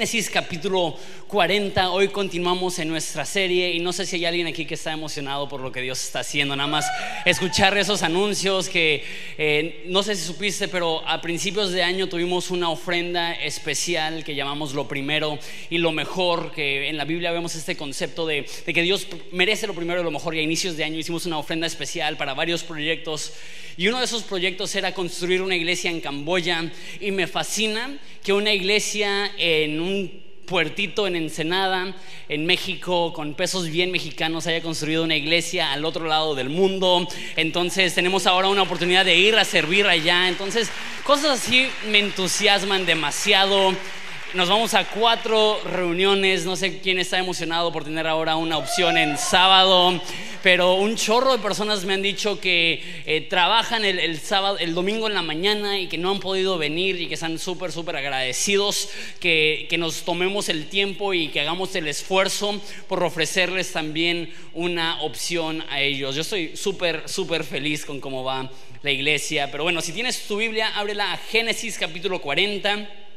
Génesis capítulo 40. Hoy continuamos en nuestra serie y no sé si hay alguien aquí que está emocionado por lo que Dios está haciendo. Nada más escuchar esos anuncios que eh, no sé si supiste, pero a principios de año tuvimos una ofrenda especial que llamamos lo primero y lo mejor, que en la Biblia vemos este concepto de, de que Dios merece lo primero y lo mejor. Y a inicios de año hicimos una ofrenda especial para varios proyectos y uno de esos proyectos era construir una iglesia en Camboya y me fascina que una iglesia en un puertito en Ensenada, en México, con pesos bien mexicanos, haya construido una iglesia al otro lado del mundo. Entonces tenemos ahora una oportunidad de ir a servir allá. Entonces cosas así me entusiasman demasiado. Nos vamos a cuatro reuniones. No sé quién está emocionado por tener ahora una opción en sábado, pero un chorro de personas me han dicho que eh, trabajan el, sábado, el domingo en la mañana y que no han podido venir y que están súper, súper agradecidos que, que nos tomemos el tiempo y que hagamos el esfuerzo por ofrecerles también una opción a ellos. Yo estoy súper, súper feliz con cómo va la iglesia. Pero bueno, si tienes tu Biblia, ábrela a Génesis capítulo 40.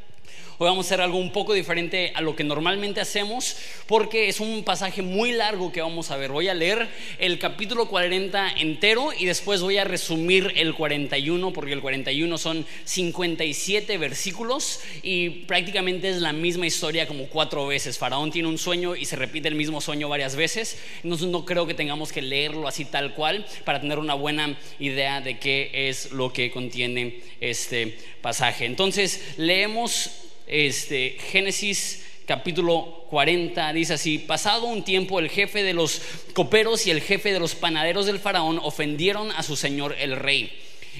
Hoy vamos a hacer algo un poco diferente a lo que normalmente hacemos porque es un pasaje muy largo que vamos a ver. Voy a leer el capítulo 40 entero y después voy a resumir el 41 porque el 41 son 57 versículos y prácticamente es la misma historia como cuatro veces. Faraón tiene un sueño y se repite el mismo sueño varias veces. Entonces no creo que tengamos que leerlo así tal cual para tener una buena idea de qué es lo que contiene este pasaje. Entonces leemos este, Génesis capítulo 40 dice así, pasado un tiempo el jefe de los coperos y el jefe de los panaderos del faraón ofendieron a su señor el rey.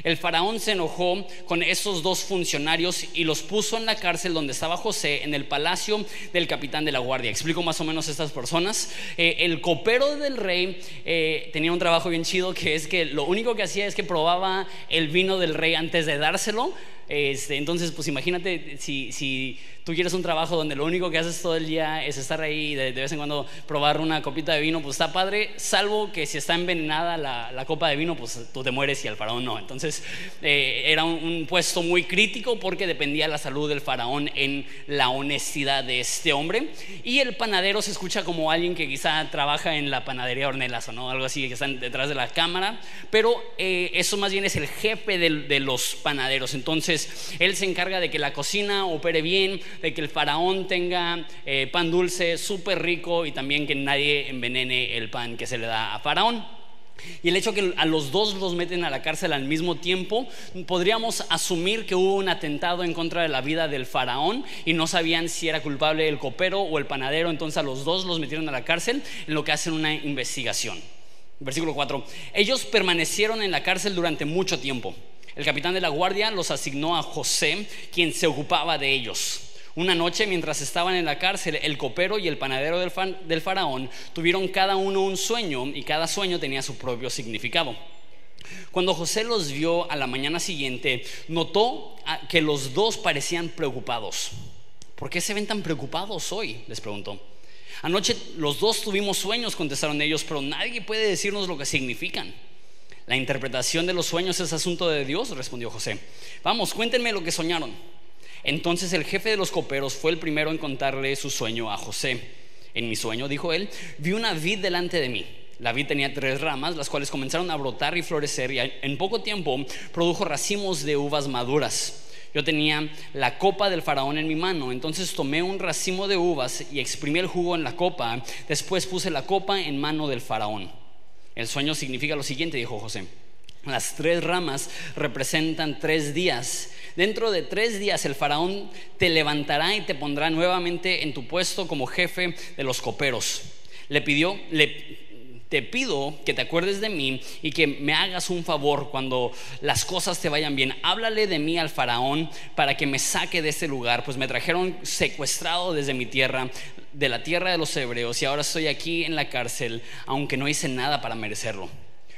El faraón se enojó con esos dos funcionarios y los puso en la cárcel donde estaba José, en el palacio del capitán de la guardia. Explico más o menos estas personas. Eh, el copero del rey eh, tenía un trabajo bien chido que es que lo único que hacía es que probaba el vino del rey antes de dárselo. Este, entonces, pues imagínate si, si tú quieres un trabajo donde lo único que haces todo el día es estar ahí y de, vez en cuando probar una copita de vino, pues está padre, salvo que si está envenenada la, copa de vino, pues tú te mueres y el faraón no. Entonces eh, era un, puesto muy crítico porque dependía la salud del faraón en la honestidad de este hombre. Y el panadero se escucha como alguien que quizá trabaja en la panadería Ornelas o no, algo así, que están detrás de la cámara, pero eh, eso más bien es el jefe de, de los panaderos. Entonces él se encarga de que la cocina opere bien, de que el faraón tenga eh, pan dulce súper rico y también que nadie envenene el pan que se le da a faraón. Y el hecho que a los dos los meten a la cárcel al mismo tiempo, podríamos asumir que hubo un atentado en contra de la vida del faraón y no sabían si era culpable el copero o el panadero, entonces a los dos los metieron a la cárcel en lo que hacen una investigación. Versículo 4. Ellos permanecieron en la cárcel durante mucho tiempo. El capitán de la guardia los asignó a José, quien se ocupaba de ellos. Una noche, mientras estaban en la cárcel, el copero y el panadero del, faraón tuvieron cada uno un sueño y cada sueño tenía su propio significado. Cuando José los vio a la mañana siguiente, notó que los dos parecían preocupados. ¿Por qué se ven tan preocupados hoy? les preguntó. Anoche los dos tuvimos sueños, contestaron ellos, pero nadie puede decirnos lo que significan. La interpretación de los sueños es asunto de Dios, respondió José. Vamos, cuéntenme lo que soñaron. Entonces el jefe de los coperos fue el primero en contarle su sueño a José. En mi sueño, dijo él, vi una vid delante de mí. La vid tenía tres ramas, las cuales comenzaron a brotar y florecer y en poco tiempo produjo racimos de uvas maduras. Yo tenía la copa del faraón en mi mano, entonces tomé un racimo de uvas y exprimí el jugo en la copa, después puse la copa en mano del faraón. El sueño significa lo siguiente, dijo José. Las tres ramas representan tres días Dentro de tres días el faraón te levantará y te pondrá nuevamente en tu puesto como jefe de los coperos. Le pidió, te pido que te acuerdes de mí y que me hagas un favor cuando las cosas te vayan bien. Háblale de mí al faraón para que me saque de este lugar, pues me trajeron secuestrado desde mi tierra, de la tierra de los hebreos, y ahora estoy aquí en la cárcel, aunque no hice nada para merecerlo.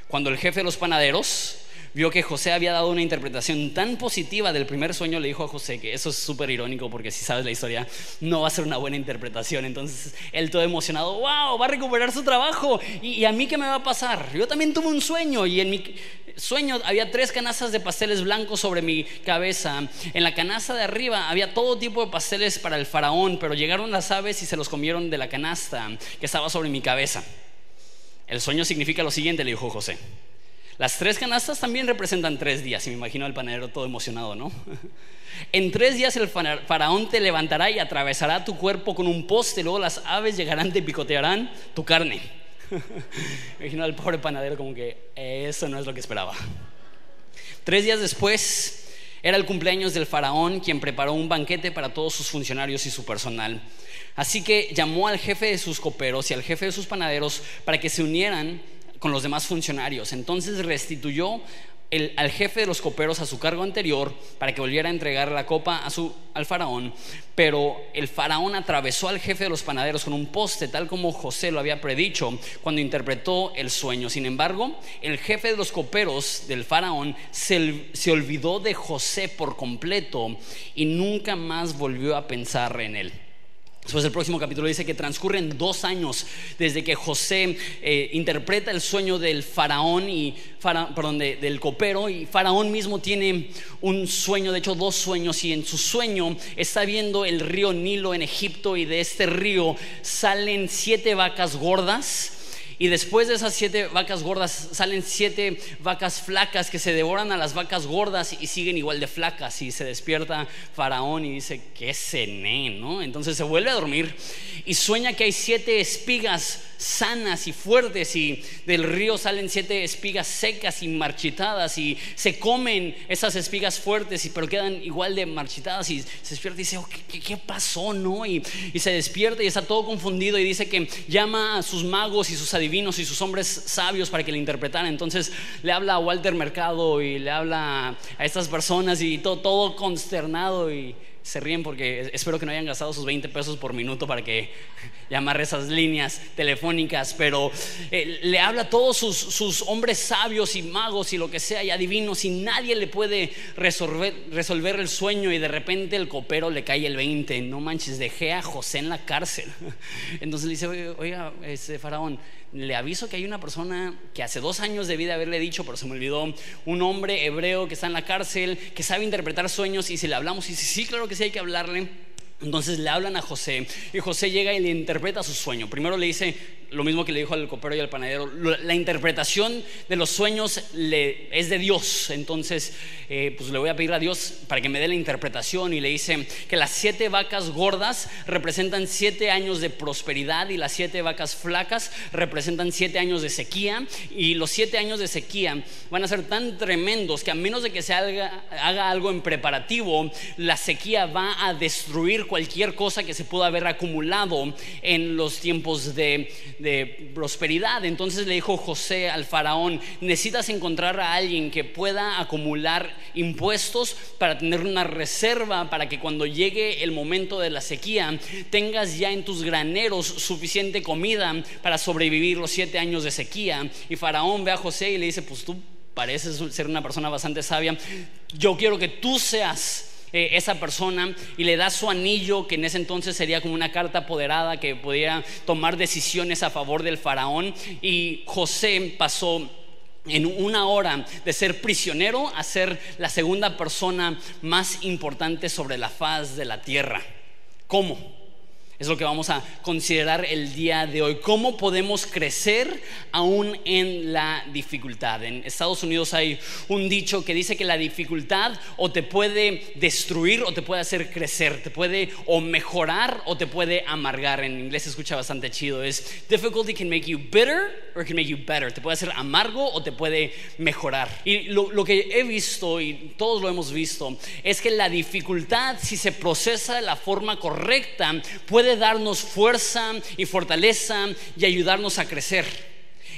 Cuando el jefe de los panaderos vio que José había dado una interpretación tan positiva del primer sueño, le dijo a José que eso es súper irónico porque si sabes la historia no va a ser una buena interpretación. Entonces él todo emocionado, wow, va a recuperar su trabajo. ¿Y, y a mí qué me va a pasar? Yo también tuve un sueño y en mi sueño había tres canastas de pasteles blancos sobre mi cabeza. En la canasta de arriba había todo tipo de pasteles para el faraón, pero llegaron las aves y se los comieron de la canasta que estaba sobre mi cabeza. El sueño significa lo siguiente, le dijo José. Las tres canastas también representan tres días, y me imagino al panadero todo emocionado, ¿no? En tres días el faraón te levantará y atravesará tu cuerpo con un poste, luego las aves llegarán, te picotearán tu carne. Me imagino al pobre panadero como que eso no es lo que esperaba. Tres días después era el cumpleaños del faraón quien preparó un banquete para todos sus funcionarios y su personal. Así que llamó al jefe de sus coperos y al jefe de sus panaderos para que se unieran con los demás funcionarios. Entonces restituyó al jefe de los coperos a su cargo anterior para que volviera a entregar la copa a su, al faraón, pero el faraón atravesó al jefe de los panaderos con un poste, tal como José lo había predicho cuando interpretó el sueño. Sin embargo, el jefe de los coperos del faraón se, se olvidó de José por completo y nunca más volvió a pensar en él. Después el próximo capítulo dice que transcurren dos años desde que José eh, interpreta el sueño del faraón y perdón, del copero y faraón mismo tiene un sueño, de hecho dos sueños y en su sueño está viendo el río Nilo en Egipto y de este río salen siete vacas gordas y después de esas siete vacas gordas salen siete vacas flacas que se devoran a las vacas gordas y siguen igual de flacas. Y se despierta Faraón y dice, ¿qué cené? ¿no? Entonces se vuelve a dormir y sueña que hay siete espigas sanas y fuertes y del río salen siete espigas secas y marchitadas y se comen esas espigas fuertes y pero quedan igual de marchitadas y se despierta y dice oh, ¿qué, pasó no y, se despierta y está todo confundido y dice que llama a sus magos y sus adivinos y sus hombres sabios para que le interpretaran. Entonces le habla a Walter Mercado y le habla a estas personas y todo, todo consternado y se ríen porque espero que no hayan gastado sus 20 pesos por minuto para que llamar esas líneas telefónicas, pero eh, le habla a todos sus, hombres sabios y magos y lo que sea y adivinos y nadie le puede resolver, resolver el sueño y de repente el copero le cae el 20, no manches, dejé a José en la cárcel. Entonces le dice, oiga, ese faraón, le aviso que hay una persona que hace dos años debí de haberle dicho, pero se me olvidó, un hombre hebreo que está en la cárcel, que sabe interpretar sueños y si le hablamos y dice, sí, claro que sí hay que hablarle. Entonces le hablan a José y José llega y le interpreta su sueño. Primero le dice, lo mismo que le dijo al copero y al panadero, la interpretación de los sueños es de Dios. Entonces, eh, pues le voy a pedir a Dios para que me dé la interpretación y le dice que las siete vacas gordas representan siete años de prosperidad y las siete vacas flacas representan siete años de sequía y los siete años de sequía van a ser tan tremendos que a menos de que se haga, haga algo en preparativo, la sequía va a destruir cualquier cosa que se pueda haber acumulado en los tiempos de de prosperidad. Entonces le dijo José al faraón, necesitas encontrar a alguien que pueda acumular impuestos para tener una reserva para que cuando llegue el momento de la sequía tengas ya en tus graneros suficiente comida para sobrevivir los siete años de sequía. Y faraón ve a José y le dice, pues tú pareces ser una persona bastante sabia, yo quiero que tú seas eh, esa persona y le da su anillo, que en ese entonces sería como una carta apoderada que podía tomar decisiones a favor del faraón. Y José pasó en una hora de ser prisionero a ser la segunda persona más importante sobre la faz de la tierra. ¿Cómo? Es lo que vamos a considerar el día de hoy. ¿Cómo podemos crecer aún en la dificultad? En Estados Unidos hay un dicho que dice que la dificultad o te puede destruir o te puede hacer crecer, te puede o mejorar o te puede amargar. En inglés se escucha bastante chido. Es difficulty can make you bitter or can make you better. Te puede hacer amargo o te puede mejorar. Y lo, lo que he visto y todos lo hemos visto es que la dificultad, si se procesa de la forma correcta, puede darnos fuerza y fortaleza y ayudarnos a crecer.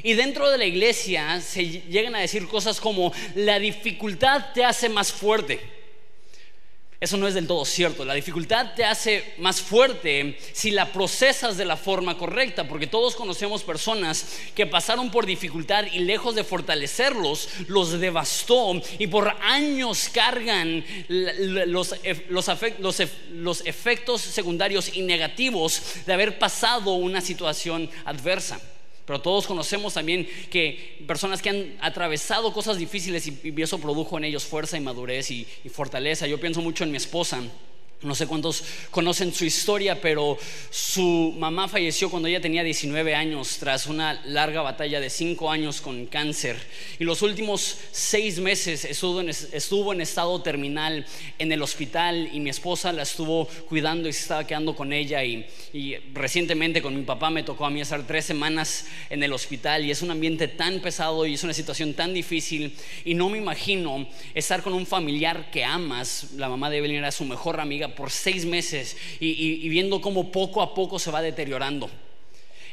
Y dentro de la iglesia se llegan a decir cosas como la dificultad te hace más fuerte. Eso no es del todo cierto. La dificultad te hace más fuerte si la procesas de la forma correcta, porque todos conocemos personas que pasaron por dificultad y lejos de fortalecerlos, los devastó y por años cargan los, los efectos secundarios y negativos de haber pasado una situación adversa. Pero todos conocemos también que personas que han atravesado cosas difíciles y, eso produjo en ellos fuerza y madurez y fortaleza. Yo pienso mucho en mi esposa. No sé cuántos conocen su historia, pero su mamá falleció cuando ella tenía 19 años tras una larga batalla de 5 años con cáncer. Y los últimos 6 meses estuvo en, estado terminal en el hospital y mi esposa la estuvo cuidando y se estaba quedando con ella. Y, y recientemente con mi papá me tocó a mí estar 3 semanas en el hospital y es un ambiente tan pesado y es una situación tan difícil. Y no me imagino estar con un familiar que amas. La mamá de Evelyn era su mejor amiga por seis meses y, viendo cómo poco a poco se va deteriorando.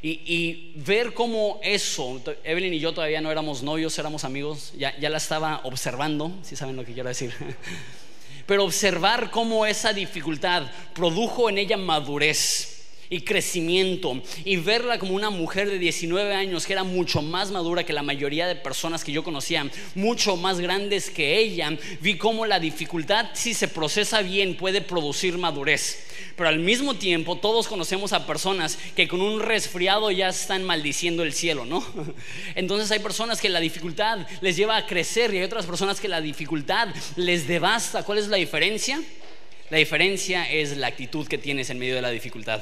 Y, ver cómo eso, Evelyn y yo todavía no éramos novios, éramos amigos, ya, ya la estaba observando, si saben lo que quiero decir. Pero observar cómo esa dificultad produjo en ella madurez y crecimiento y verla como una mujer de 19 años que era mucho más madura que la mayoría de personas que yo conocía, mucho más grandes que ella, vi cómo la dificultad si se procesa bien puede producir madurez. Pero al mismo tiempo todos conocemos a personas que con un resfriado ya están maldiciendo el cielo, ¿no? Entonces hay personas que la dificultad les lleva a crecer y hay otras personas que la dificultad les devasta. ¿Cuál es la diferencia? La diferencia es la actitud que tienes en medio de la dificultad.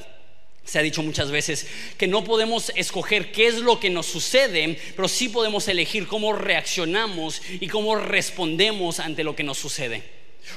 Se ha dicho muchas veces que no podemos escoger qué es lo que nos sucede, pero sí podemos elegir cómo reaccionamos y cómo respondemos ante lo que nos sucede.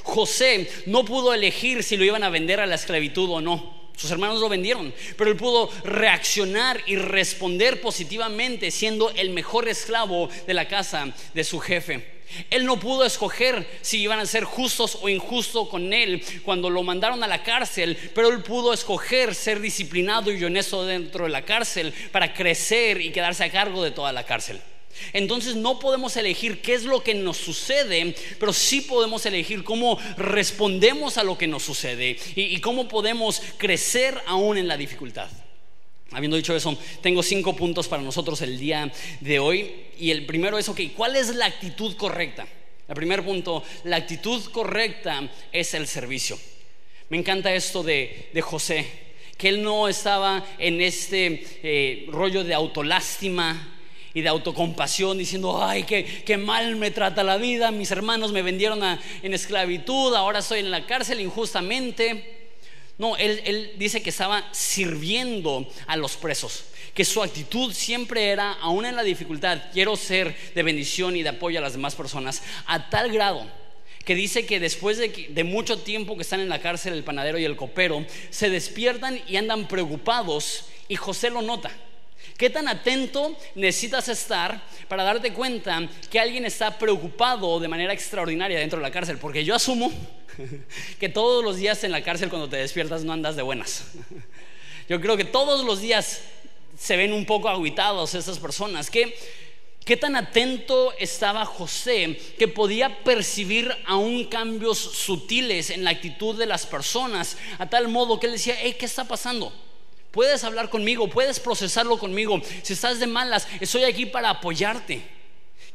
José no pudo elegir si lo iban a vender a la esclavitud o no. Sus hermanos lo vendieron, pero él pudo reaccionar y responder positivamente siendo el mejor esclavo de la casa de su jefe. Él no pudo escoger si iban a ser justos o injustos con él cuando lo mandaron a la cárcel, pero él pudo escoger ser disciplinado y honesto dentro de la cárcel para crecer y quedarse a cargo de toda la cárcel. Entonces no podemos elegir qué es lo que nos sucede, pero sí podemos elegir cómo respondemos a lo que nos sucede y, cómo podemos crecer aún en la dificultad. Habiendo dicho eso, tengo cinco puntos para nosotros el día de hoy. Y el primero es, ok, ¿cuál es la actitud correcta? El primer punto, la actitud correcta es el servicio. Me encanta esto de, José, que él no estaba en este eh, rollo de autolástima y de autocompasión, diciendo, ay, qué, mal me trata la vida, mis hermanos me vendieron en esclavitud, ahora estoy en la cárcel injustamente. No, él, dice que estaba sirviendo a los presos, que su actitud siempre era, aún en la dificultad, quiero ser de bendición y de apoyo a las demás personas, a tal grado que dice que después de, de, mucho tiempo que están en la cárcel el panadero y el copero, se despiertan y andan preocupados y José lo nota. ¿Qué tan atento necesitas estar para darte cuenta que alguien está preocupado de manera extraordinaria dentro de la cárcel? Porque yo asumo que todos los días en la cárcel cuando te despiertas no andas de buenas. Yo creo que todos los días se ven un poco aguitados esas personas. ¿Qué, qué tan atento estaba José que podía percibir aún cambios sutiles en la actitud de las personas a tal modo que él decía, hey, ¿qué está pasando? Puedes hablar conmigo, puedes procesarlo conmigo. Si estás de malas, estoy aquí para apoyarte.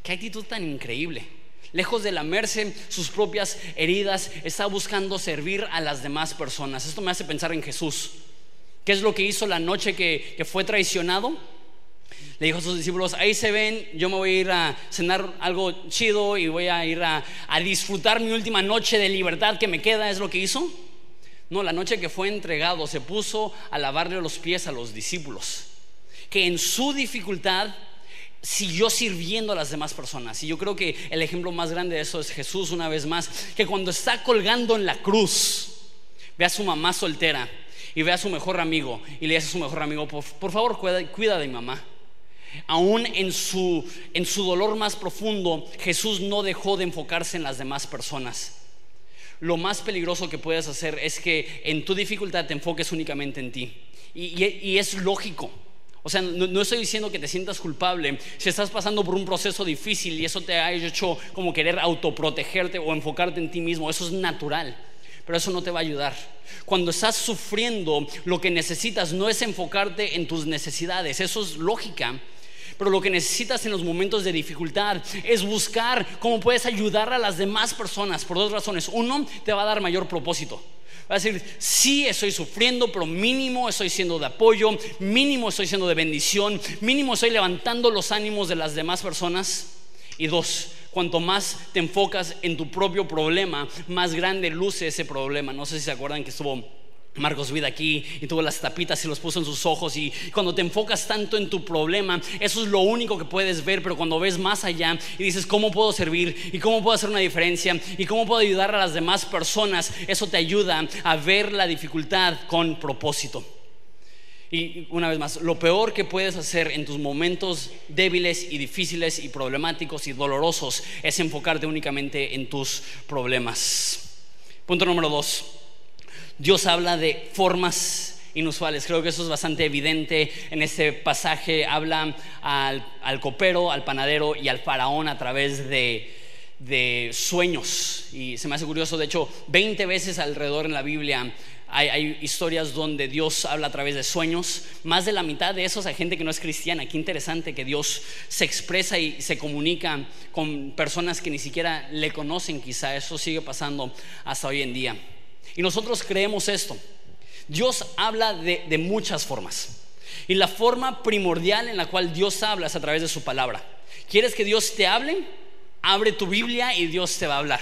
Qué actitud tan increíble. Lejos de lamerse sus propias heridas, está buscando servir a las demás personas. Esto me hace pensar en Jesús. ¿Qué es lo que hizo la noche que, fue traicionado? Le dijo a sus discípulos, ahí se ven, yo me voy a ir a cenar algo chido y voy a ir a, a disfrutar mi última noche de libertad que me queda, es lo que hizo. No, la noche que fue entregado se puso a lavarle los pies a los discípulos, que en su dificultad siguió sirviendo a las demás personas. Y yo creo que el ejemplo más grande de eso es Jesús una vez más, que cuando está colgando en la cruz, ve a su mamá soltera y ve a su mejor amigo y le dice a su mejor amigo, por, favor cuida, de mi mamá. Aún en su, en su dolor más profundo, Jesús no dejó de enfocarse en las demás personas. Lo más peligroso que puedes hacer es que en tu dificultad te enfoques únicamente en ti. y es lógico. O sea, no, estoy diciendo que te sientas culpable si estás pasando por un proceso difícil y eso te ha hecho como querer autoprotegerte o enfocarte en ti mismo. Eso es natural. pero eso no te va a ayudar. Cuando estás sufriendo, lo que necesitas no es enfocarte en tus necesidades, eso es lógica. Pero lo que necesitas en los momentos de dificultad es buscar cómo puedes ayudar a las demás personas por dos razones. Uno, te va a dar mayor propósito. Va a decir, sí estoy sufriendo, pero mínimo estoy siendo de apoyo, mínimo estoy siendo de bendición, mínimo estoy levantando los ánimos de las demás personas. Y dos, cuanto más te enfocas en tu propio problema, más grande luce ese problema. No sé si se acuerdan que estuvo Marcos Vida aquí y tuvo las tapitas y los puso en sus ojos y cuando te enfocas tanto en tu problema, eso es lo único que puedes ver, pero cuando ves más allá y dices, ¿cómo puedo servir? ¿Y cómo puedo hacer una diferencia? ¿Y cómo puedo ayudar a las demás personas? Eso te ayuda a ver la dificultad con propósito. Y una vez más, lo peor que puedes hacer en tus momentos débiles y difíciles y problemáticos y dolorosos es enfocarte únicamente en tus problemas. Punto número dos. Dios habla de formas inusuales. Creo que eso es bastante evidente en este pasaje. Habla al, al copero, al panadero y al faraón a través de, de sueños. Y se me hace curioso, de hecho, 20 veces alrededor en la Biblia hay, historias donde Dios habla a través de sueños. Más de la mitad de esos hay gente que no es cristiana. Qué interesante que Dios se expresa y se comunica con personas que ni siquiera le conocen. Quizá eso sigue pasando hasta hoy en día. Y nosotros creemos esto. Dios habla de, muchas formas. Y la forma primordial en la cual Dios habla es a través de su palabra. ¿Quieres que Dios te hable? Abre tu Biblia y Dios te va a hablar.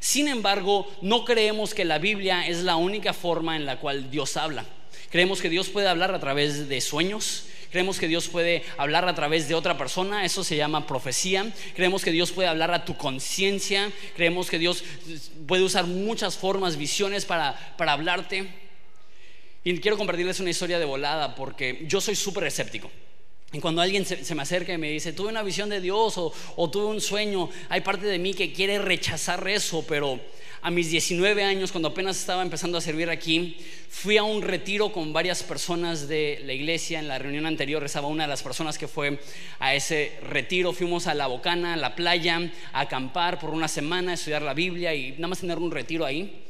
Sin embargo, no creemos que la Biblia es la única forma en la cual Dios habla. Creemos que Dios puede hablar a través de sueños, Creemos que Dios puede hablar a través de otra persona, eso se llama profecía. Creemos que Dios puede hablar a tu conciencia. Creemos que Dios puede usar muchas formas, visiones para, para hablarte. Y quiero compartirles una historia de volada porque yo soy súper escéptico. Y cuando alguien se, me acerca y me dice, tuve una visión de Dios o, tuve un sueño, hay parte de mí que quiere rechazar eso, pero a mis 19 años, cuando apenas estaba empezando a servir aquí, fui a un retiro con varias personas de la iglesia. En la reunión anterior estaba una de las personas que fue a ese retiro. Fuimos a la Bocana, a la playa, a acampar por una semana, a estudiar la Biblia y nada más tener un retiro ahí.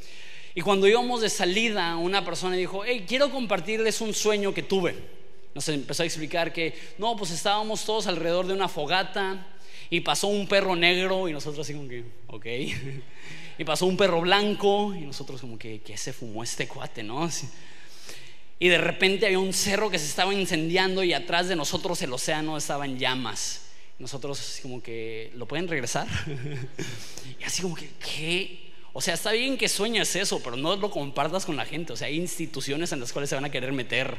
Y cuando íbamos de salida, una persona dijo, hey, quiero compartirles un sueño que tuve nos empezó a explicar que no, pues estábamos todos alrededor de una fogata y pasó un perro negro y nosotros así como que, ok. y pasó un perro blanco y nosotros como que, ¿qué se fumó este cuate, no? Y de repente había un cerro que se estaba incendiando y atrás de nosotros el océano estaba en llamas. Nosotros así como que, ¿lo pueden regresar? y así como que, ¿qué? O sea, está bien que sueñes eso, pero no lo compartas con la gente. O sea, hay instituciones en las cuales se van a querer meter.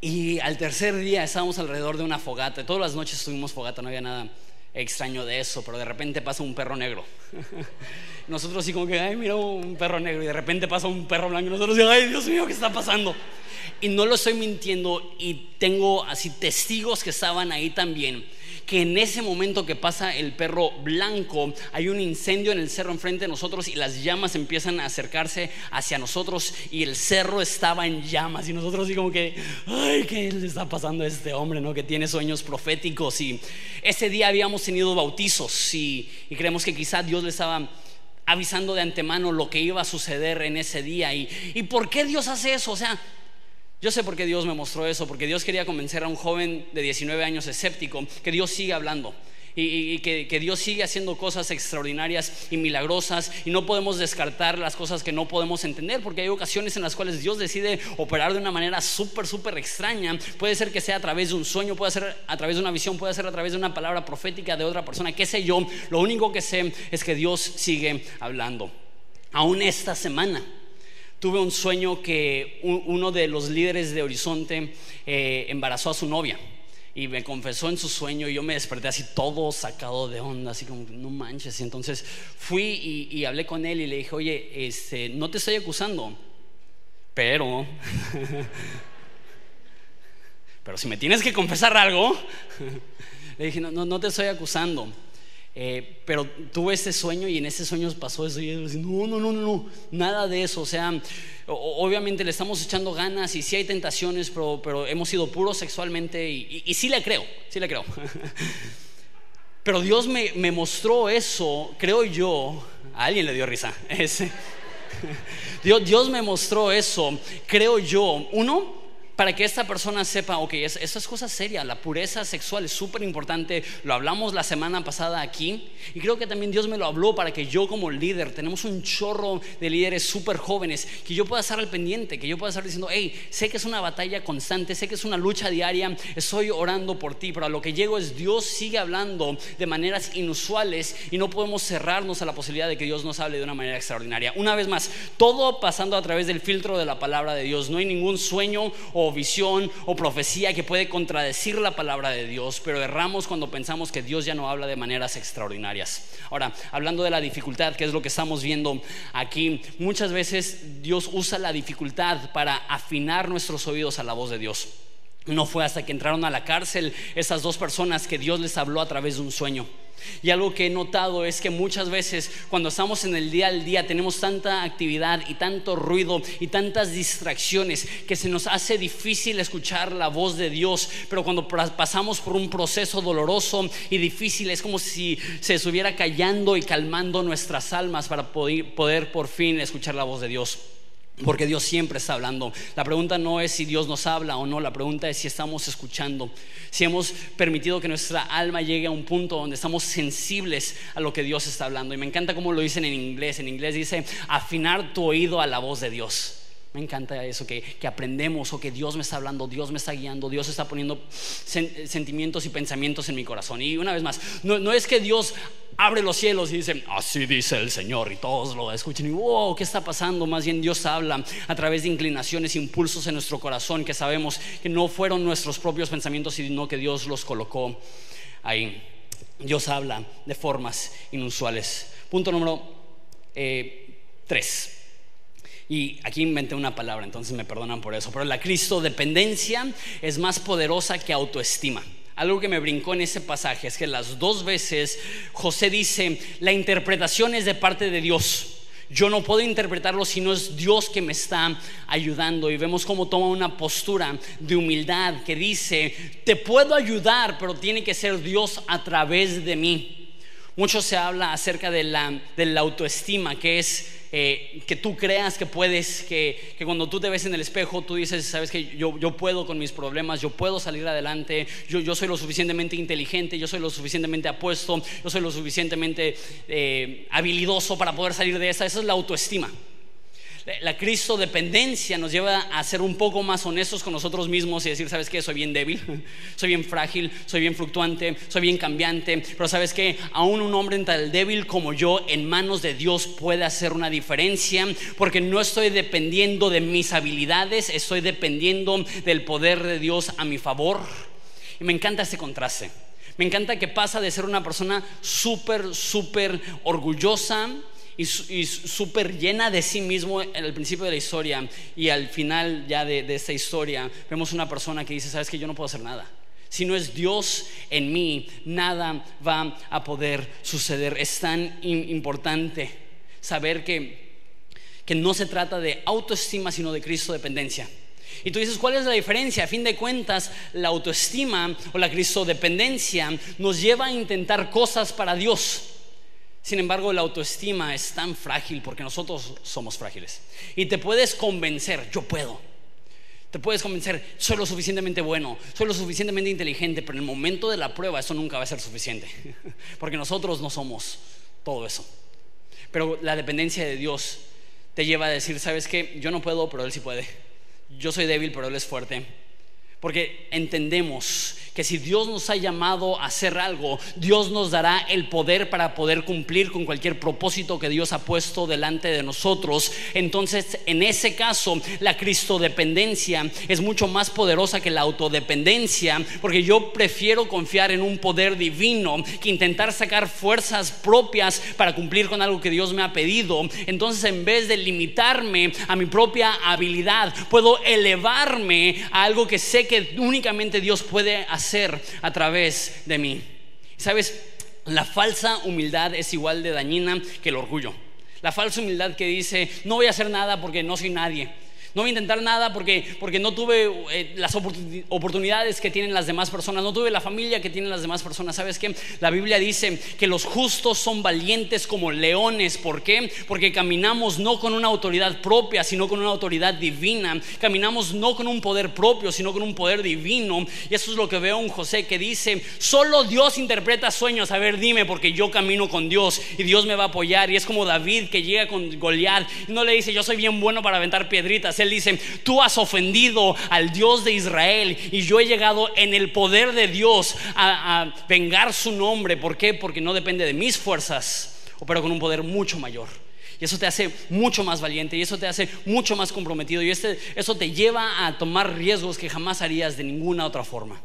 Y al tercer día estábamos alrededor de una fogata. Todas las noches tuvimos fogata, no había nada extraño de eso, pero de repente pasa un perro negro. Nosotros así como que, ay, mira un perro negro y de repente pasa un perro blanco nosotros, ay, Dios mío, ¿qué está pasando? Y no lo estoy mintiendo y tengo así testigos que estaban ahí también que en ese momento que pasa el perro blanco, hay un incendio en el cerro enfrente de nosotros y las llamas empiezan a acercarse hacia nosotros y el cerro estaba en llamas y nosotros así como que, ay, ¿qué le está pasando a este hombre, no? Que tiene sueños proféticos y ese día habíamos tenido bautizos y, y creemos que quizá Dios le estaba avisando de antemano lo que iba a suceder en ese día. ¿Y, y por qué Dios hace eso? O sea, yo sé por qué Dios me mostró eso, porque Dios quería convencer a un joven de 19 años escéptico que Dios sigue hablando. Y, que, que, Dios sigue haciendo cosas extraordinarias y milagrosas y no podemos descartar las cosas que no podemos entender porque hay ocasiones en las cuales Dios decide operar de una manera súper, súper extraña. Puede ser que sea a través de un sueño, puede ser a través de una visión, puede ser a través de una palabra profética de otra persona, qué sé yo. Lo único que sé es que Dios sigue hablando. Aún esta semana tuve un sueño que uno de los líderes de Horizonte eh, embarazó a su novia y me confesó en su sueño y yo me desperté así todo sacado de onda, así como, no manches. Y entonces fui y, hablé con él y le dije, oye, este, no te estoy acusando, pero, pero si me tienes que confesar algo, le dije, no, no, no te estoy acusando. Eh, pero tuve ese sueño y en ese sueño pasó eso. Y yo decía, no, no, no, no, nada de eso. O sea, obviamente le estamos echando ganas y sí hay tentaciones, pero, hemos sido puros sexualmente y, sí le creo, sí le creo. Pero Dios me, mostró eso, creo yo, a alguien le dio risa. Dios, Dios me mostró eso, creo yo. Uno, para que esta persona sepa, ok, es, esta es cosa seria, la pureza sexual es súper importante, lo hablamos la semana pasada aquí, y creo que también Dios me lo habló para que yo como líder, tenemos un chorro de líderes súper jóvenes, que yo pueda estar al pendiente, que yo pueda estar diciendo, hey, sé que es una batalla constante, sé que es una lucha diaria, estoy orando por ti, pero a lo que llego es Dios sigue hablando de maneras inusuales y no podemos cerrarnos a la posibilidad de que Dios nos hable de una manera extraordinaria. Una vez más, todo pasando a través del filtro de la palabra de Dios, no hay ningún sueño o visión o profecía que puede contradecir la palabra de Dios, pero erramos cuando pensamos que Dios ya no habla de maneras extraordinarias. Ahora, hablando de la dificultad, que es lo que estamos viendo aquí, muchas veces Dios usa la dificultad para afinar nuestros oídos a la voz de Dios. No fue hasta que entraron a la cárcel esas dos personas que Dios les habló a través de un sueño. Y algo que he notado es que muchas veces cuando estamos en el día al día tenemos tanta actividad y tanto ruido y tantas distracciones que se nos hace difícil escuchar la voz de Dios. Pero cuando pasamos por un proceso doloroso y difícil es como si se estuviera callando y calmando nuestras almas para poder, poder por fin escuchar la voz de Dios. Porque Dios siempre está hablando. La pregunta no es si Dios nos habla o no, la pregunta es si estamos escuchando, si hemos permitido que nuestra alma llegue a un punto donde estamos sensibles a lo que Dios está hablando. Y me encanta cómo lo dicen en inglés. En inglés dice, afinar tu oído a la voz de Dios. Me encanta eso, que, aprendemos o que Dios me está hablando, Dios me está guiando, Dios está poniendo sentimientos y pensamientos en mi corazón. Y una vez más, no, es que Dios abre los cielos y dice, así dice el Señor, y todos lo escuchen y wow, ¿qué está pasando? Más bien Dios habla a través de inclinaciones, impulsos en nuestro corazón que sabemos que no fueron nuestros propios pensamientos, sino que Dios los colocó ahí. Dios habla de formas inusuales. Punto número eh, tres. Y aquí inventé una palabra, entonces me perdonan por eso. Pero la Cristo dependencia es más poderosa que autoestima. Algo que me brincó en ese pasaje es que las dos veces José dice, la interpretación es de parte de Dios. Yo no puedo interpretarlo si no es Dios que me está ayudando. Y vemos cómo toma una postura de humildad que dice, te puedo ayudar, pero tiene que ser Dios a través de mí. Mucho se habla acerca de la, autoestima, que es eh, que tú creas que puedes, que, cuando tú te ves en el espejo, tú dices, sabes que yo, puedo con mis problemas, yo puedo salir adelante, yo, yo, soy lo suficientemente inteligente, yo soy lo suficientemente apuesto, yo soy lo suficientemente eh, habilidoso para poder salir de esa. Esa es la autoestima. La Cristo dependencia nos lleva a ser un poco más honestos con nosotros mismos y decir, ¿sabes qué? Soy bien débil, soy bien frágil, soy bien fluctuante, soy bien cambiante, pero ¿sabes qué? Aún un hombre tan débil como yo en manos de Dios puede hacer una diferencia porque no estoy dependiendo de mis habilidades, estoy dependiendo del poder de Dios a mi favor. Y me encanta ese contraste. Me encanta que pasa de ser una persona súper, súper orgullosa y, súper llena de sí mismo el principio de la historia y al final ya de, de esta historia vemos una persona que dice, sabes que yo no puedo hacer nada. Si no es Dios en mí, nada va a poder suceder. Es tan importante saber que, que no se trata de autoestima, sino de Cristo dependencia. Y tú dices, ¿cuál es la diferencia? A fin de cuentas, la autoestima o la Cristo dependencia nos lleva a intentar cosas para Dios. Sin embargo, la autoestima es tan frágil porque nosotros somos frágiles. Y te puedes convencer, yo puedo. Te puedes convencer, soy lo suficientemente bueno, soy lo suficientemente inteligente, pero en el momento de la prueba eso nunca va a ser suficiente. Porque nosotros no somos todo eso. Pero la dependencia de Dios te lleva a decir, ¿sabes qué? Yo no puedo, pero Él sí puede. Yo soy débil, pero Él es fuerte. Porque entendemos que si Dios nos ha llamado a hacer algo, Dios nos dará el poder para poder cumplir con cualquier propósito que Dios ha puesto delante de nosotros. Entonces, en ese caso, la cristodependencia es mucho más poderosa que la autodependencia, porque yo prefiero confiar en un poder divino que intentar sacar fuerzas propias para cumplir con algo que Dios me ha pedido. Entonces, en vez de limitarme a mi propia habilidad, puedo elevarme a algo que sé que únicamente Dios puede hacer hacer a través de mí. ¿Sabes? La falsa humildad es igual de dañina que el orgullo. La falsa humildad que dice, no voy a hacer nada porque no soy nadie. No voy a intentar nada porque, porque no tuve eh, las oportunidades que tienen las demás personas, no tuve la familia que tienen las demás personas. ¿Sabes qué? La Biblia dice que los justos son valientes como leones. ¿Por qué? Porque caminamos no con una autoridad propia, sino con una autoridad divina. Caminamos no con un poder propio, sino con un poder divino. Y eso es lo que veo en José que dice, solo Dios interpreta sueños. A ver, dime, porque yo camino con Dios y Dios me va a apoyar. Y es como David que llega con Goliat y no le dice, yo soy bien bueno para aventar piedritas él dice, tú has ofendido al Dios de Israel y yo he llegado en el poder de Dios a, vengar su nombre. ¿Por qué? Porque no depende de mis fuerzas, pero con un poder mucho mayor. Y eso te hace mucho más valiente y eso te hace mucho más comprometido y este, eso te lleva a tomar riesgos que jamás harías de ninguna otra forma.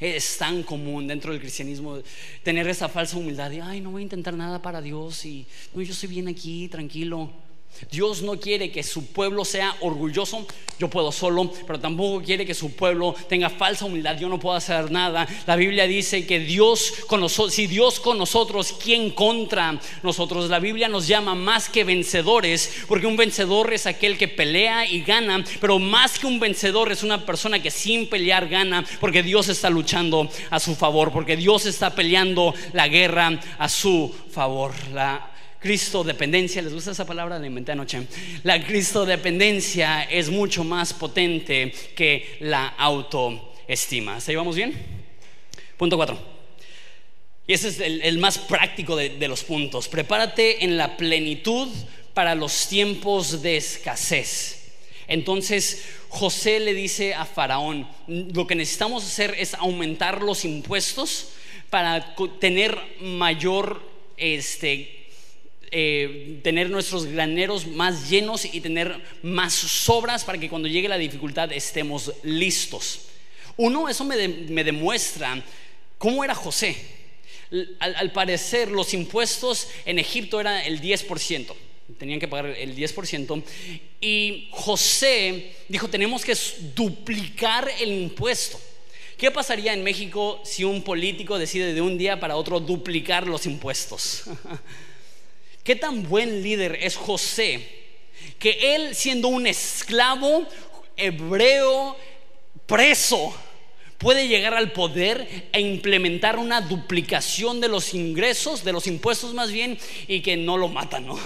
Es tan común dentro del cristianismo tener esa falsa humildad de, ay, no voy a intentar nada para Dios y no, yo estoy bien aquí, tranquilo. Dios no quiere que su pueblo sea orgulloso, yo puedo solo, pero tampoco quiere que su pueblo tenga falsa humildad, yo no puedo hacer nada. La Biblia dice que Dios con nosotros, si Dios con nosotros, ¿quién contra nosotros? La Biblia nos llama más que vencedores, porque un vencedor es aquel que pelea y gana, pero más que un vencedor es una persona que sin pelear gana, porque Dios está luchando a su favor, porque Dios está peleando la guerra a su favor. La Cristo dependencia, ¿les gusta esa palabra? La inventé anoche. La Cristo dependencia es mucho más potente que la autoestima. ¿Se vamos bien? Punto 4. Y ese es el, más práctico de, de los puntos. Prepárate en la plenitud para los tiempos de escasez. Entonces José le dice a Faraón, lo que necesitamos hacer es aumentar los impuestos para tener mayor este, eh, tener nuestros graneros más llenos y tener más sobras para que cuando llegue la dificultad estemos listos. Uno, eso me, demuestra cómo era José. Al, parecer los impuestos en Egipto eran el 10%, tenían que pagar el 10%, y José dijo, tenemos que duplicar el impuesto. ¿Qué pasaría en México si un político decide de un día para otro duplicar los impuestos? ¿Qué tan buen líder es José? Que él siendo un esclavo hebreo preso, puede llegar al poder e implementar una duplicación de los ingresos, de los impuestos más bien, y que no lo matan, ¿no?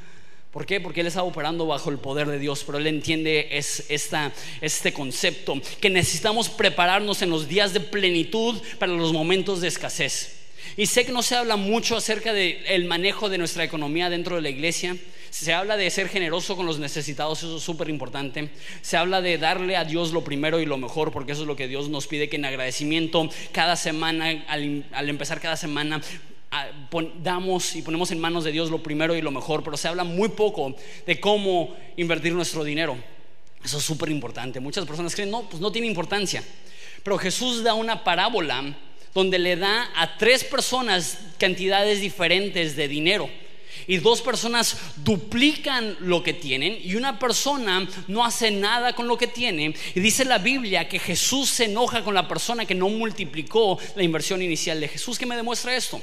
¿Por qué? Porque él está operando bajo el poder de Dios, pero él entiende es este concepto, que necesitamos prepararnos en los días de plenitud para los momentos de escasez. Y sé que no se habla mucho acerca del manejo de nuestra economía dentro de la iglesia. Se habla de ser generoso con los necesitados, eso es súper importante. Se habla de darle a Dios lo primero y lo mejor, porque eso es lo que Dios nos pide, que en agradecimiento cada semana, al, empezar cada semana, damos y ponemos en manos de Dios lo primero y lo mejor, pero se habla muy poco de cómo invertir nuestro dinero. Eso es súper importante. Muchas personas creen, no, pues no tiene importancia. Pero Jesús da una parábola donde le da a tres personas cantidades diferentes de dinero. Y dos personas duplican lo que tienen y una persona no hace nada con lo que tiene. Y dice la Biblia que Jesús se enoja con la persona que no multiplicó la inversión inicial de Jesús. ¿Qué me demuestra esto?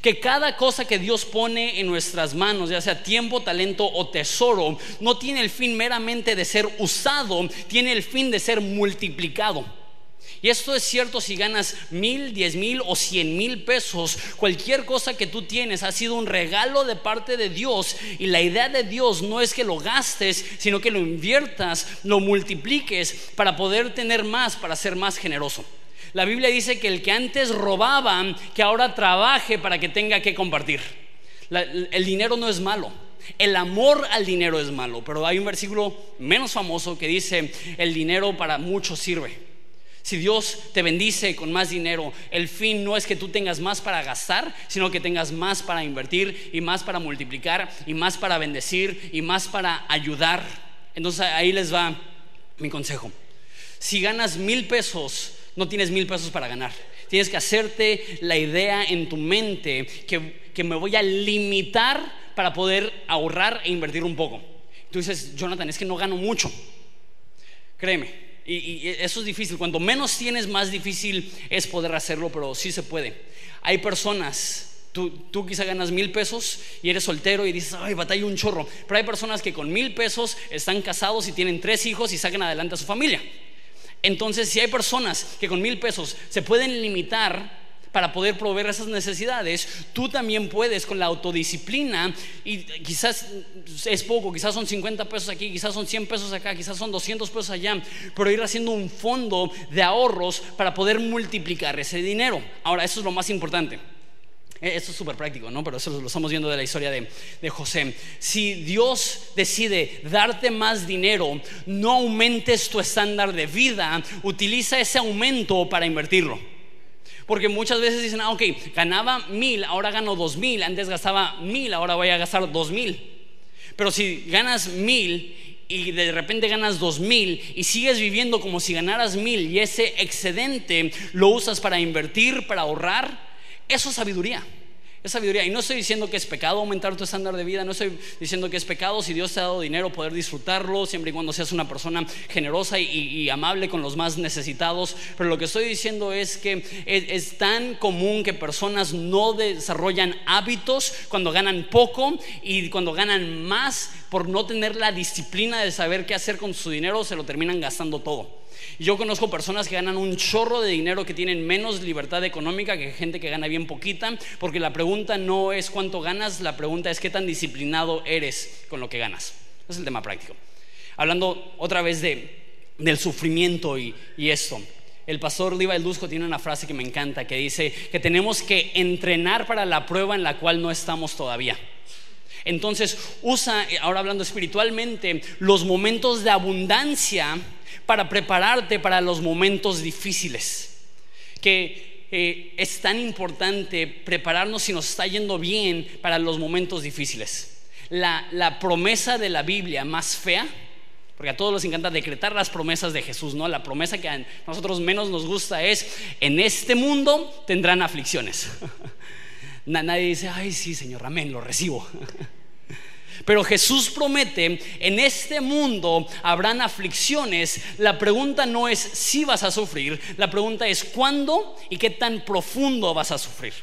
Que cada cosa que Dios pone en nuestras manos, ya sea tiempo, talento o tesoro, no tiene el fin meramente de ser usado, tiene el fin de ser multiplicado. Y esto es cierto si ganas mil, diez mil o cien mil pesos. Cualquier cosa que tú tienes ha sido un regalo de parte de Dios. Y la idea de Dios no es que lo gastes, sino que lo inviertas, lo multipliques para poder tener más, para ser más generoso. La Biblia dice que el que antes robaba, que ahora trabaje para que tenga que compartir. el dinero no es malo. El amor al dinero es malo, pero hay un versículo menos famoso que dice, el dinero para muchos sirve. Si Dios te bendice con más dinero, el fin no es que tú tengas más para gastar, sino que tengas más para invertir y más para multiplicar y más para bendecir y más para ayudar. Entonces ahí les va mi consejo. Si ganas mil pesos, no tienes mil pesos para ganar. Tienes que hacerte la idea en tu mente que, que me voy a limitar para poder ahorrar e invertir un poco. Tú dices, Jonathan, es que no gano mucho. Créeme, y, eso es difícil. Cuanto menos tienes, más difícil es poder hacerlo, pero sí se puede. Hay personas Tú, tú, quizá ganas mil pesos y eres soltero y dices, ay, batalla un chorro. Pero hay personas que con mil pesos están casados y tienen tres hijos y sacan adelante a su familia. Entonces, si hay personas que con mil pesos se pueden limitar para poder proveer esas necesidades, tú también puedes con la autodisciplina y quizás es poco, quizás son 50 pesos aquí, quizás son 100 pesos acá, quizás son 200 pesos allá, pero ir haciendo un fondo de ahorros para poder multiplicar ese dinero. Ahora, eso es lo más importante. E, esto es súper práctico, ¿no? Pero eso lo estamos viendo de la historia de, de, José. Si Dios decide darte más dinero, no aumentes tu estándar de vida, utiliza ese aumento para invertirlo. Porque muchas veces dicen, ah, ok, ganaba mil, ahora gano dos mil, antes gastaba mil, ahora voy a gastar dos mil. Pero si ganas mil y de repente ganas dos mil y sigues viviendo como si ganaras mil y ese excedente lo usas para invertir, para ahorrar, eso es sabiduría. Es sabiduría. Y no estoy diciendo que es pecado aumentar tu estándar de vida, no estoy diciendo que es pecado si Dios te ha dado dinero poder disfrutarlo, siempre y cuando seas una persona generosa y, amable con los más necesitados. Pero lo que estoy diciendo es que es, tan común que personas no desarrollan hábitos cuando ganan poco y cuando ganan más por no tener la disciplina de saber qué hacer con su dinero, se lo terminan gastando todo. Yo conozco personas que ganan un chorro de dinero que tienen menos libertad económica que gente que gana bien poquita, porque la pregunta no es cuánto ganas, la pregunta es qué tan disciplinado eres con lo que ganas. Es el tema práctico. Hablando otra vez de, del sufrimiento y, esto. El pastor Liva El Dusco tiene una frase que me encanta que dice que tenemos que entrenar para la prueba en la cual no estamos todavía. Entonces usa, ahora hablando espiritualmente, los momentos de abundancia para prepararte para los momentos difíciles. Que eh, es tan importante prepararnos si nos está yendo bien para los momentos difíciles. La, promesa de la Biblia más fea, porque a todos les encanta decretar las promesas de Jesús, ¿no? La promesa que a nosotros menos nos gusta es, en este mundo tendrán aflicciones. Nadie dice, ay, sí, Señor, amén, lo recibo. Pero Jesús promete, en este mundo habrán aflicciones. La pregunta no es si vas a sufrir, la pregunta es cuándo y qué tan profundo vas a sufrir.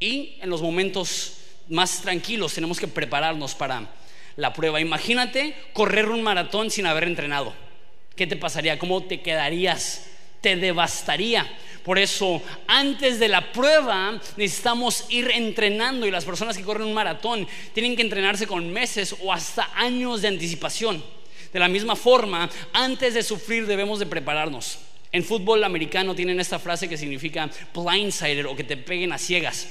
Y en los momentos más tranquilos tenemos que prepararnos para la prueba. Imagínate correr un maratón sin haber entrenado. ¿Qué te pasaría? ¿Cómo te quedarías? Te devastaría. Por eso, antes de la prueba, necesitamos ir entrenando y las personas que corren un maratón tienen que entrenarse con meses o hasta años de anticipación. De la misma forma, antes de sufrir debemos de prepararnos. En fútbol americano tienen esta frase que significa blindsided o que te peguen a ciegas.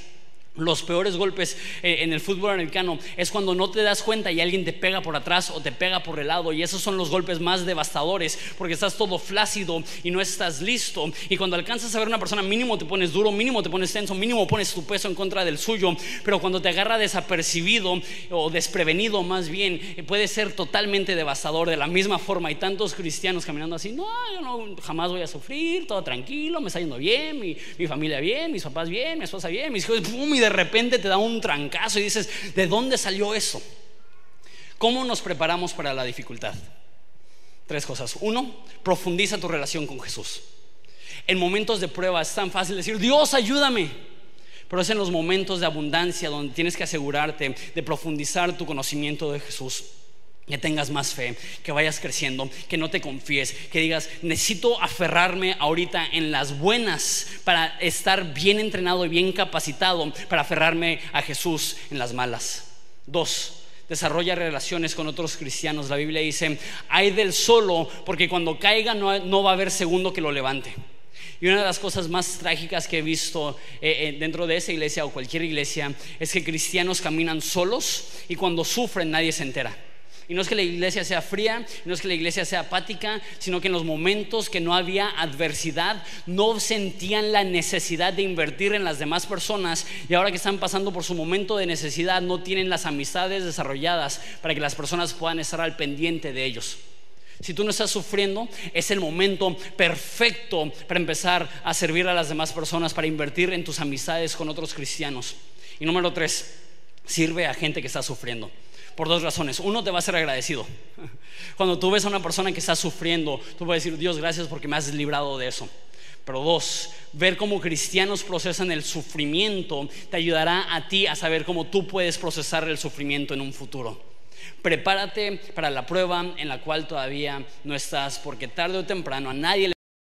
Los peores golpes eh, en el fútbol americano es cuando no te das cuenta y alguien te pega por atrás o te pega por el lado y esos son los golpes más devastadores porque estás todo flácido y no estás listo. Y cuando alcanzas a ver una persona mínimo te pones duro, mínimo te pones tenso, mínimo pones tu peso en contra del suyo, pero cuando te agarra desapercibido o desprevenido más bien eh, puede ser totalmente devastador. De la misma forma hay tantos cristianos caminando así, no, yo no jamás voy a sufrir, todo tranquilo, me está yendo bien, mi, familia bien, mis papás bien, mi esposa bien, mis hijos, de repente te da un trancazo y dices, ¿de dónde salió eso? ¿Cómo nos preparamos para la dificultad? Tres cosas. Uno, profundiza tu relación con Jesús. En momentos de prueba es tan fácil decir, Dios, ayúdame. Pero es en los momentos de abundancia donde tienes que asegurarte de profundizar tu conocimiento de Jesús que tengas más fe, que vayas creciendo, que no te confíes, que digas, necesito aferrarme ahorita en las buenas para estar bien entrenado y bien capacitado para aferrarme a Jesús en las malas. Dos, desarrolla relaciones con otros cristianos. La Biblia dice, hay del solo, porque cuando caiga no, va a haber segundo que lo levante. Y una de las cosas más trágicas que he visto eh, eh, dentro de esa iglesia o cualquier iglesia es que cristianos caminan solos y cuando sufren nadie se entera. Y no es que la iglesia sea fría, no es que la iglesia sea apática, sino que en los momentos que no había adversidad, no sentían la necesidad de invertir en las demás personas y ahora que están pasando por su momento de necesidad, no tienen las amistades desarrolladas para que las personas puedan estar al pendiente de ellos. Si tú no estás sufriendo, es el momento perfecto para empezar a servir a las demás personas, para invertir en tus amistades con otros cristianos. Y número tres, sirve a gente que está sufriendo. Por dos razones. Uno, te va a ser agradecido. Cuando tú ves a una persona que está sufriendo, tú a decir, Dios, gracias porque me has librado de eso. Pero dos, ver cómo cristianos procesan el sufrimiento te ayudará a ti a saber cómo tú puedes procesar el sufrimiento en un futuro. Prepárate para la prueba en la cual todavía no estás, porque tarde o temprano a nadie le